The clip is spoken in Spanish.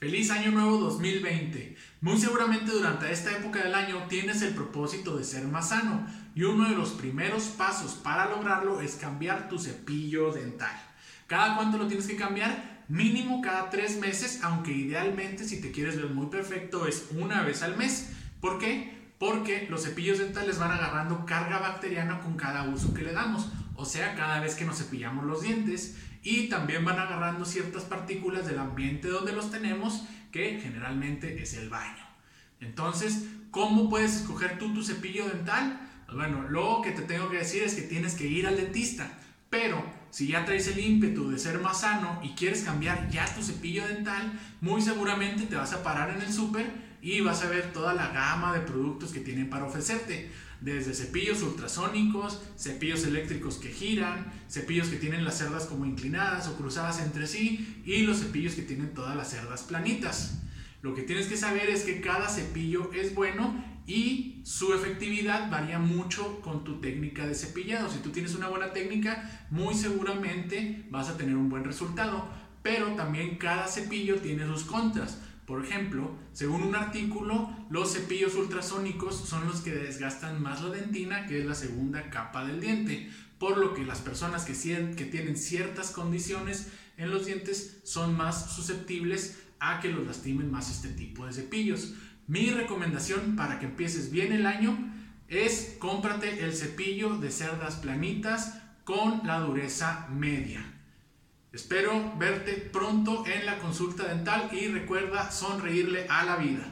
Feliz año nuevo 2020. Muy seguramente durante esta época del año tienes el propósito de ser más sano y uno de los primeros pasos para lograrlo es cambiar tu cepillo dental. ¿Cada cuánto lo tienes que cambiar? Mínimo cada tres meses, aunque idealmente si te quieres ver muy perfecto es una vez al mes. ¿Por qué? Porque los cepillos dentales van agarrando carga bacteriana con cada uso que le damos, o sea, cada vez que nos cepillamos los dientes y también van agarrando ciertas partículas del ambiente donde los tenemos, que generalmente es el baño. Entonces, ¿cómo puedes escoger tú tu cepillo dental? Pues bueno, lo que te tengo que decir es que tienes que ir al dentista, pero si ya traes el ímpetu de ser más sano y quieres cambiar ya tu cepillo dental, muy seguramente te vas a parar en el súper y vas a ver toda la gama de productos que tienen para ofrecerte desde cepillos ultrasónicos, cepillos eléctricos que giran, cepillos que tienen las cerdas como inclinadas o cruzadas entre sí y los cepillos que tienen todas las cerdas planitas. Lo que tienes que saber es que cada cepillo es bueno y su efectividad varía mucho con tu técnica de cepillado. Si tú tienes una buena técnica, muy seguramente vas a tener un buen resultado, pero también cada cepillo tiene sus contras. Por ejemplo, según un artículo, los cepillos ultrasónicos son los que desgastan más la dentina, que es la segunda capa del diente, por lo que las personas que, que tienen ciertas condiciones en los dientes son más susceptibles a que los lastimen más este tipo de cepillos. Mi recomendación para que empieces bien el año es cómprate el cepillo de cerdas planitas con la dureza media. Espero verte pronto en la consulta dental y recuerda sonreírle a la vida.